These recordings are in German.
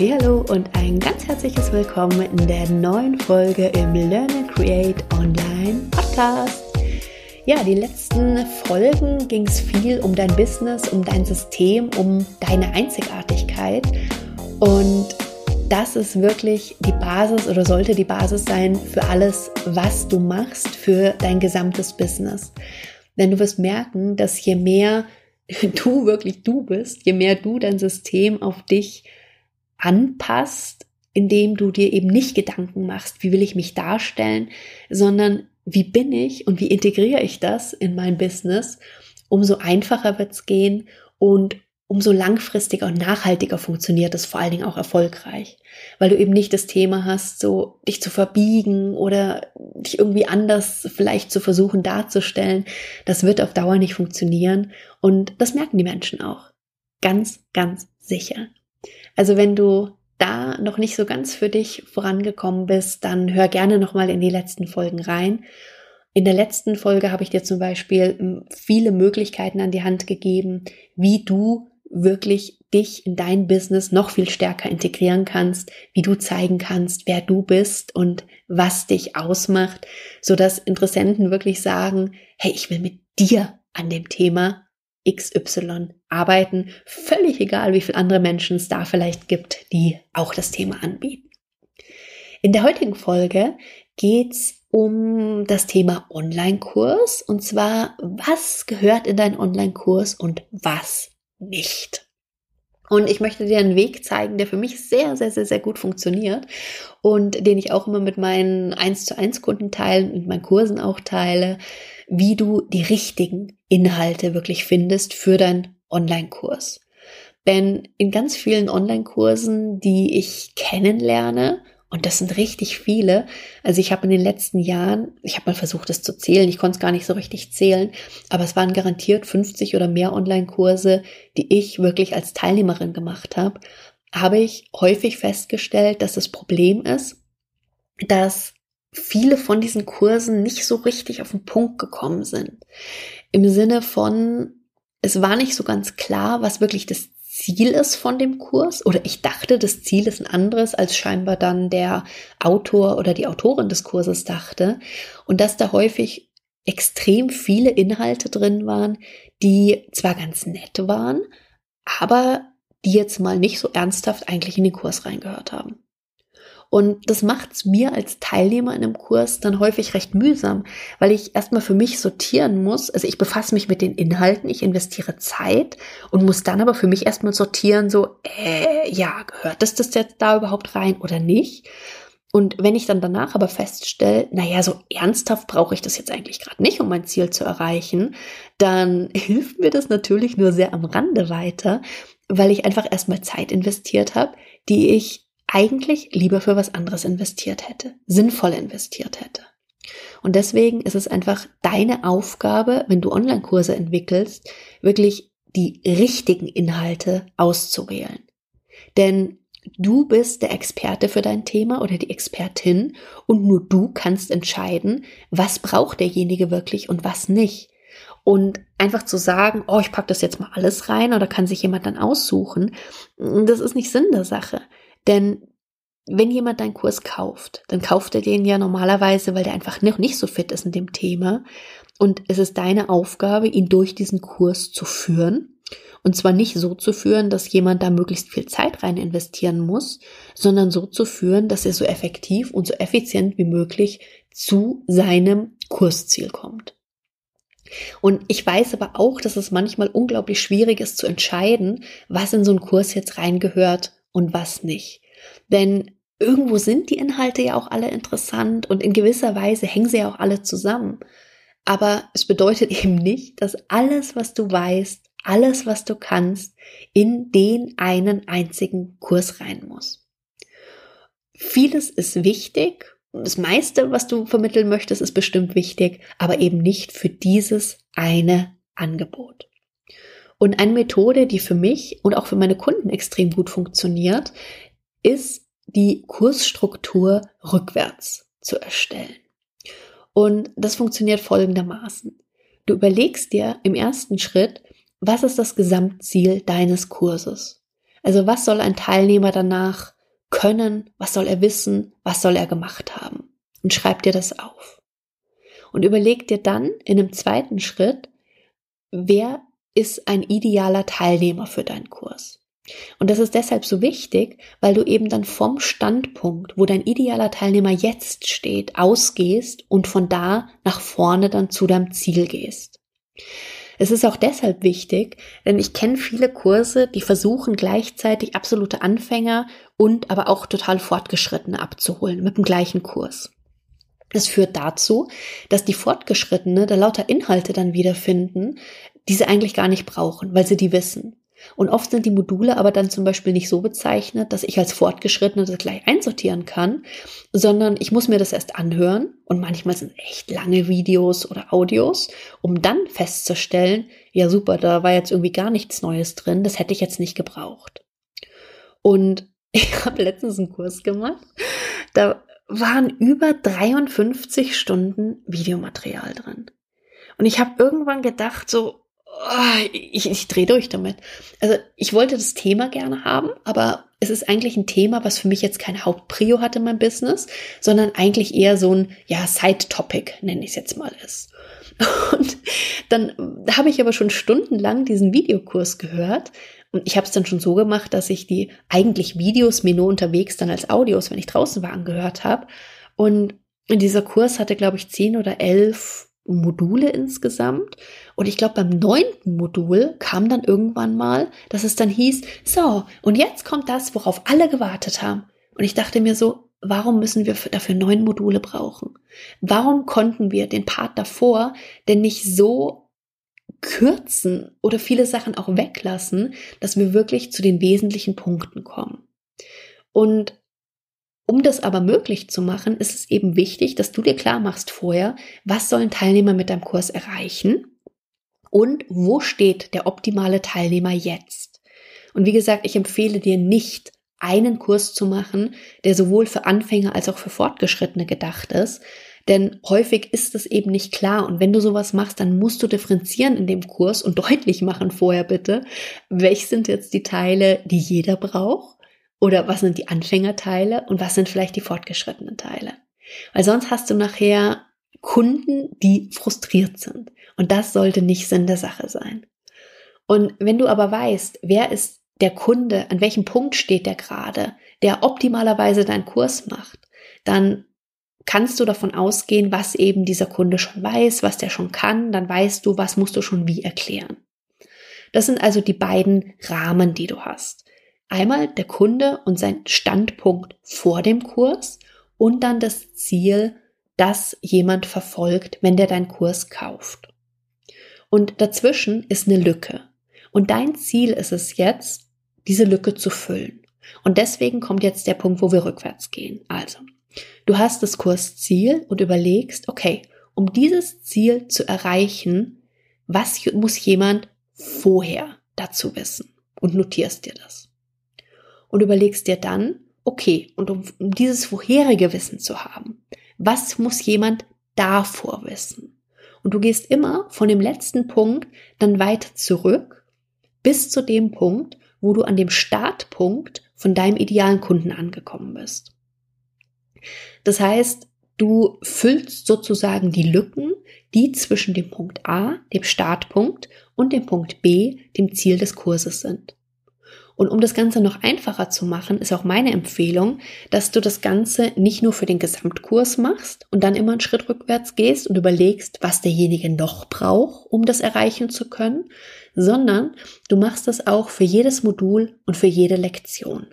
Hallo und ein ganz herzliches Willkommen in der neuen Folge im Learn and Create Online Podcast. Ja, die letzten Folgen ging es viel um dein Business, um dein System, um deine Einzigartigkeit und das ist wirklich die Basis oder sollte die Basis sein für alles, was du machst, für dein gesamtes Business. Denn du wirst merken, dass je mehr du wirklich du bist, je mehr du dein System auf dich anpasst, indem du dir eben nicht Gedanken machst, wie will ich mich darstellen, sondern wie bin ich und wie integriere ich das in mein Business, umso einfacher wird es gehen und umso langfristiger und nachhaltiger funktioniert es vor allen Dingen auch erfolgreich, weil du eben nicht das Thema hast, so dich zu verbiegen oder dich irgendwie anders vielleicht zu versuchen darzustellen. Das wird auf Dauer nicht funktionieren und das merken die Menschen auch. Ganz, ganz sicher. Also wenn du da noch nicht so ganz für dich vorangekommen bist, dann hör gerne nochmal in die letzten Folgen rein. In der letzten Folge habe ich dir zum Beispiel hm, viele Möglichkeiten an die Hand gegeben, wie du wirklich dich in dein Business noch viel stärker integrieren kannst, wie du zeigen kannst, wer du bist und was dich ausmacht, so dass Interessenten wirklich sagen, hey, ich will mit dir an dem Thema XY arbeiten, völlig egal, wie viele andere Menschen es da vielleicht gibt, die auch das Thema anbieten. In der heutigen Folge geht's um das Thema Online-Kurs und zwar, was gehört in deinen Online-Kurs und was nicht. Und ich möchte dir einen Weg zeigen, der für mich sehr, sehr, sehr, sehr gut funktioniert und den ich auch immer mit meinen 1 zu 1 Kunden teilen und meinen Kursen auch teile, wie du die richtigen Inhalte wirklich findest für deinen Online-Kurs. Denn in ganz vielen Online-Kursen, die ich kennenlerne, und das sind richtig viele. Also ich habe in den letzten Jahren, ich habe mal versucht, es zu zählen, ich konnte es gar nicht so richtig zählen, aber es waren garantiert 50 oder mehr Online-Kurse, die ich wirklich als Teilnehmerin gemacht habe, habe ich häufig festgestellt, dass das Problem ist, dass viele von diesen Kursen nicht so richtig auf den Punkt gekommen sind. Im Sinne von, es war nicht so ganz klar, was wirklich das Ziel ist von dem Kurs oder ich dachte, das Ziel ist ein anderes, als scheinbar dann der Autor oder die Autorin des Kurses dachte und dass da häufig extrem viele Inhalte drin waren, die zwar ganz nett waren, aber die jetzt mal nicht so ernsthaft eigentlich in den Kurs reingehört haben. Und das macht es mir als Teilnehmer in einem Kurs dann häufig recht mühsam, weil ich erstmal für mich sortieren muss. Also ich befasse mich mit den Inhalten, ich investiere Zeit und muss dann aber für mich erstmal sortieren, so, äh, ja, gehört das das jetzt da überhaupt rein oder nicht? Und wenn ich dann danach aber feststelle, naja, so ernsthaft brauche ich das jetzt eigentlich gerade nicht, um mein Ziel zu erreichen, dann hilft mir das natürlich nur sehr am Rande weiter, weil ich einfach erstmal Zeit investiert habe, die ich eigentlich lieber für was anderes investiert hätte, sinnvoll investiert hätte. Und deswegen ist es einfach deine Aufgabe, wenn du Online-Kurse entwickelst, wirklich die richtigen Inhalte auszuwählen. Denn du bist der Experte für dein Thema oder die Expertin und nur du kannst entscheiden, was braucht derjenige wirklich und was nicht. Und einfach zu sagen, oh, ich packe das jetzt mal alles rein oder kann sich jemand dann aussuchen, das ist nicht Sinn der Sache. Denn wenn jemand deinen Kurs kauft, dann kauft er den ja normalerweise, weil der einfach noch nicht so fit ist in dem Thema. Und es ist deine Aufgabe, ihn durch diesen Kurs zu führen. Und zwar nicht so zu führen, dass jemand da möglichst viel Zeit rein investieren muss, sondern so zu führen, dass er so effektiv und so effizient wie möglich zu seinem Kursziel kommt. Und ich weiß aber auch, dass es manchmal unglaublich schwierig ist zu entscheiden, was in so einen Kurs jetzt reingehört und was nicht. Denn irgendwo sind die Inhalte ja auch alle interessant und in gewisser Weise hängen sie ja auch alle zusammen. Aber es bedeutet eben nicht, dass alles, was du weißt, alles, was du kannst, in den einen einzigen Kurs rein muss. Vieles ist wichtig. Das meiste, was du vermitteln möchtest, ist bestimmt wichtig, aber eben nicht für dieses eine Angebot. Und eine Methode, die für mich und auch für meine Kunden extrem gut funktioniert, ist die Kursstruktur rückwärts zu erstellen. Und das funktioniert folgendermaßen. Du überlegst dir im ersten Schritt, was ist das Gesamtziel deines Kurses? Also was soll ein Teilnehmer danach können? Was soll er wissen? Was soll er gemacht haben? Und schreib dir das auf. Und überleg dir dann in einem zweiten Schritt, wer ist ein idealer Teilnehmer für deinen Kurs? Und das ist deshalb so wichtig, weil du eben dann vom Standpunkt, wo dein idealer Teilnehmer jetzt steht, ausgehst und von da nach vorne dann zu deinem Ziel gehst. Es ist auch deshalb wichtig, denn ich kenne viele Kurse, die versuchen gleichzeitig absolute Anfänger und aber auch total Fortgeschrittene abzuholen mit dem gleichen Kurs. Es führt dazu, dass die Fortgeschrittene da lauter Inhalte dann wiederfinden, die sie eigentlich gar nicht brauchen, weil sie die wissen. Und oft sind die Module aber dann zum Beispiel nicht so bezeichnet, dass ich als Fortgeschrittene das gleich einsortieren kann, sondern ich muss mir das erst anhören und manchmal sind echt lange Videos oder Audios, um dann festzustellen, ja super, da war jetzt irgendwie gar nichts Neues drin, das hätte ich jetzt nicht gebraucht. Und ich habe letztens einen Kurs gemacht, da waren über 53 Stunden Videomaterial drin. Und ich habe irgendwann gedacht, so, oh, ich, ich drehe durch damit. Also ich wollte das Thema gerne haben, aber es ist eigentlich ein Thema, was für mich jetzt kein Hauptprio hat in meinem Business, sondern eigentlich eher so ein, ja, Side-Topic, nenne ich es jetzt mal ist. Und dann habe ich aber schon stundenlang diesen Videokurs gehört und ich habe es dann schon so gemacht, dass ich die eigentlich Videos mir nur unterwegs dann als Audios, wenn ich draußen war, angehört habe. Und dieser Kurs hatte, glaube ich, zehn oder elf Module insgesamt. Und ich glaube, beim neunten Modul kam dann irgendwann mal, dass es dann hieß, so, und jetzt kommt das, worauf alle gewartet haben. Und ich dachte mir so, warum müssen wir dafür neun Module brauchen? Warum konnten wir den Part davor denn nicht so kürzen oder viele Sachen auch weglassen, dass wir wirklich zu den wesentlichen Punkten kommen. Und um das aber möglich zu machen, ist es eben wichtig, dass du dir klar machst vorher, was sollen Teilnehmer mit deinem Kurs erreichen und wo steht der optimale Teilnehmer jetzt. Und wie gesagt, ich empfehle dir nicht, einen Kurs zu machen, der sowohl für Anfänger als auch für Fortgeschrittene gedacht ist, denn häufig ist es eben nicht klar. Und wenn du sowas machst, dann musst du differenzieren in dem Kurs und deutlich machen vorher bitte, welche sind jetzt die Teile, die jeder braucht? Oder was sind die Anfängerteile und was sind vielleicht die fortgeschrittenen Teile? Weil sonst hast du nachher Kunden, die frustriert sind. Und das sollte nicht Sinn der Sache sein. Und wenn du aber weißt, wer ist der Kunde, an welchem Punkt steht der gerade, der optimalerweise deinen Kurs macht, dann kannst du davon ausgehen, was eben dieser Kunde schon weiß, was der schon kann, dann weißt du, was musst du schon wie erklären. Das sind also die beiden Rahmen, die du hast. Einmal der Kunde und sein Standpunkt vor dem Kurs und dann das Ziel, das jemand verfolgt, wenn der deinen Kurs kauft. Und dazwischen ist eine Lücke. Und dein Ziel ist es jetzt, diese Lücke zu füllen. Und deswegen kommt jetzt der Punkt, wo wir rückwärts gehen. Also, Du hast das Kursziel und überlegst, okay, um dieses Ziel zu erreichen, was muss jemand vorher dazu wissen? Und notierst dir das. Und überlegst dir dann, okay, und um, um dieses vorherige Wissen zu haben, was muss jemand davor wissen? Und du gehst immer von dem letzten Punkt dann weiter zurück bis zu dem Punkt, wo du an dem Startpunkt von deinem idealen Kunden angekommen bist. Das heißt, du füllst sozusagen die Lücken, die zwischen dem Punkt A, dem Startpunkt, und dem Punkt B, dem Ziel des Kurses sind. Und um das Ganze noch einfacher zu machen, ist auch meine Empfehlung, dass du das Ganze nicht nur für den Gesamtkurs machst und dann immer einen Schritt rückwärts gehst und überlegst, was derjenige noch braucht, um das erreichen zu können, sondern du machst das auch für jedes Modul und für jede Lektion.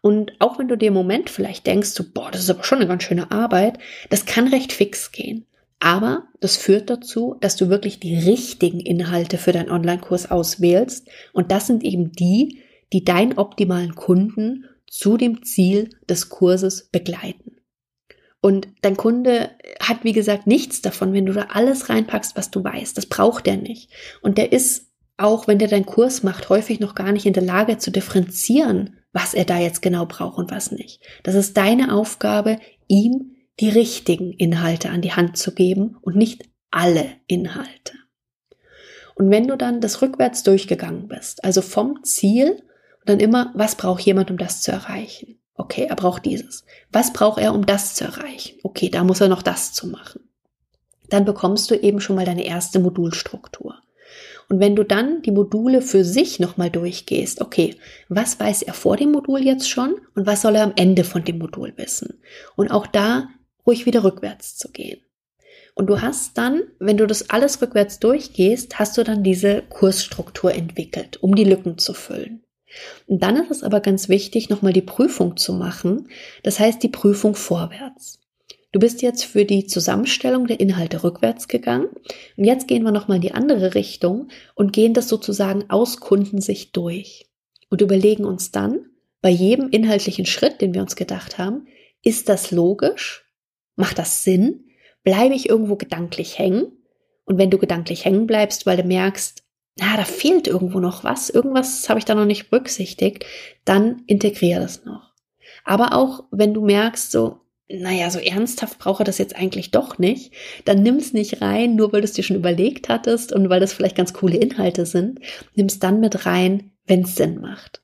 Und auch wenn du dir im Moment vielleicht denkst, so, boah, das ist aber schon eine ganz schöne Arbeit, das kann recht fix gehen. Aber das führt dazu, dass du wirklich die richtigen Inhalte für deinen Online-Kurs auswählst. Und das sind eben die, die deinen optimalen Kunden zu dem Ziel des Kurses begleiten. Und dein Kunde hat, wie gesagt, nichts davon, wenn du da alles reinpackst, was du weißt. Das braucht er nicht. Und der ist, auch wenn der deinen Kurs macht, häufig noch gar nicht in der Lage zu differenzieren, was er da jetzt genau braucht und was nicht. Das ist deine Aufgabe, ihm die richtigen Inhalte an die Hand zu geben und nicht alle Inhalte. Und wenn du dann das rückwärts durchgegangen bist, also vom Ziel, dann immer, was braucht jemand, um das zu erreichen? Okay, er braucht dieses. Was braucht er, um das zu erreichen? Okay, da muss er noch das zu machen. Dann bekommst du eben schon mal deine erste Modulstruktur. Und wenn du dann die Module für sich nochmal durchgehst, okay, was weiß er vor dem Modul jetzt schon und was soll er am Ende von dem Modul wissen? Und auch da ruhig wieder rückwärts zu gehen. Und du hast dann, wenn du das alles rückwärts durchgehst, hast du dann diese Kursstruktur entwickelt, um die Lücken zu füllen. Und dann ist es aber ganz wichtig, nochmal die Prüfung zu machen. Das heißt, die Prüfung vorwärts. Du bist jetzt für die Zusammenstellung der Inhalte rückwärts gegangen. Und jetzt gehen wir nochmal in die andere Richtung und gehen das sozusagen aus Kundensicht durch. Und überlegen uns dann bei jedem inhaltlichen Schritt, den wir uns gedacht haben, ist das logisch? Macht das Sinn? Bleibe ich irgendwo gedanklich hängen? Und wenn du gedanklich hängen bleibst, weil du merkst, na, da fehlt irgendwo noch was, irgendwas habe ich da noch nicht berücksichtigt, dann integriere das noch. Aber auch wenn du merkst, so, naja, so ernsthaft brauche das jetzt eigentlich doch nicht, dann nimm es nicht rein, nur weil du es dir schon überlegt hattest und weil das vielleicht ganz coole Inhalte sind. Nimm es dann mit rein, wenn es Sinn macht.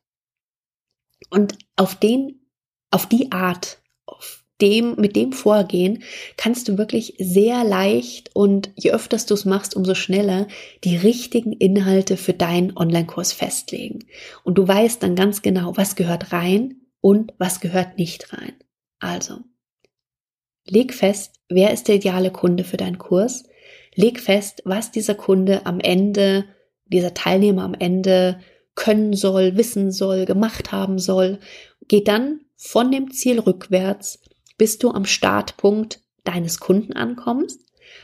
Und auf den, auf die Art, dem, mit dem Vorgehen kannst du wirklich sehr leicht und je öfter du es machst, umso schneller die richtigen Inhalte für deinen Online-Kurs festlegen. Und du weißt dann ganz genau, was gehört rein und was gehört nicht rein. Also, leg fest, wer ist der ideale Kunde für deinen Kurs. Leg fest, was dieser Kunde am Ende, dieser Teilnehmer am Ende können soll, wissen soll, gemacht haben soll. Geh dann von dem Ziel rückwärts bis du am Startpunkt deines Kunden ankommst.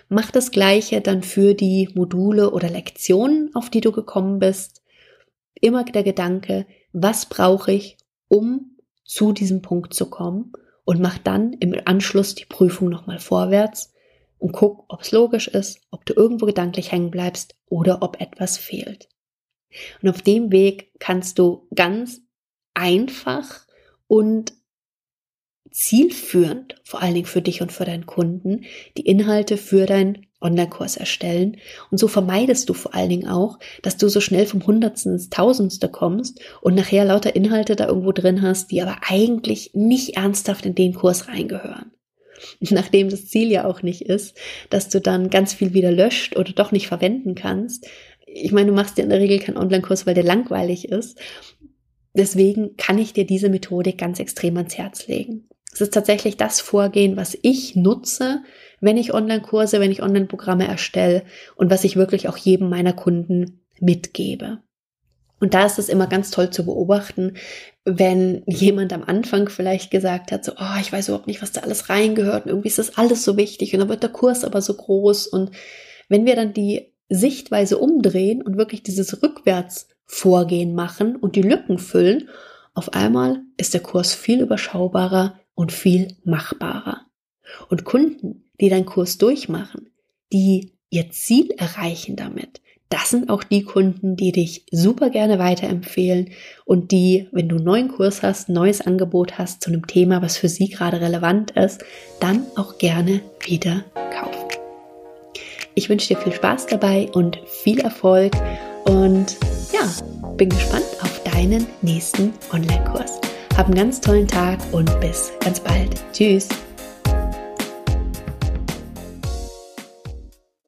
Mach das gleiche dann für die Module oder Lektionen, auf die du gekommen bist. Immer der Gedanke, was brauche ich, um zu diesem Punkt zu kommen und mach dann im Anschluss die Prüfung nochmal vorwärts und guck, ob es logisch ist, ob du irgendwo gedanklich hängen bleibst oder ob etwas fehlt. Und auf dem Weg kannst du ganz einfach und zielführend, vor allen Dingen für dich und für deinen Kunden, die Inhalte für deinen Online-Kurs erstellen. Und so vermeidest du vor allen Dingen auch, dass du so schnell vom Hundertsten ins Tausendste kommst und nachher lauter Inhalte da irgendwo drin hast, die aber eigentlich nicht ernsthaft in den Kurs reingehören. Nachdem das Ziel ja auch nicht ist, dass du dann ganz viel wieder löscht oder doch nicht verwenden kannst. Ich meine, du machst ja in der Regel keinen Online-Kurs, weil der langweilig ist. Deswegen kann ich dir diese Methodik ganz extrem ans Herz legen. Es ist tatsächlich das Vorgehen, was ich nutze, wenn ich Online-Kurse, wenn ich Online-Programme erstelle und was ich wirklich auch jedem meiner Kunden mitgebe. Und da ist es immer ganz toll zu beobachten, wenn jemand am Anfang vielleicht gesagt hat, so, oh, ich weiß überhaupt nicht, was da alles reingehört und irgendwie ist das alles so wichtig und dann wird der Kurs aber so groß und wenn wir dann die Sichtweise umdrehen und wirklich dieses Rückwärtsvorgehen machen und die Lücken füllen, auf einmal ist der Kurs viel überschaubarer, und viel machbarer. Und Kunden, die deinen Kurs durchmachen, die ihr Ziel erreichen damit, das sind auch die Kunden, die dich super gerne weiterempfehlen und die, wenn du einen neuen Kurs hast, ein neues Angebot hast zu einem Thema, was für sie gerade relevant ist, dann auch gerne wieder kaufen. Ich wünsche dir viel Spaß dabei und viel Erfolg und ja, bin gespannt auf deinen nächsten Online-Kurs. Hab einen ganz tollen Tag und bis ganz bald. Tschüss.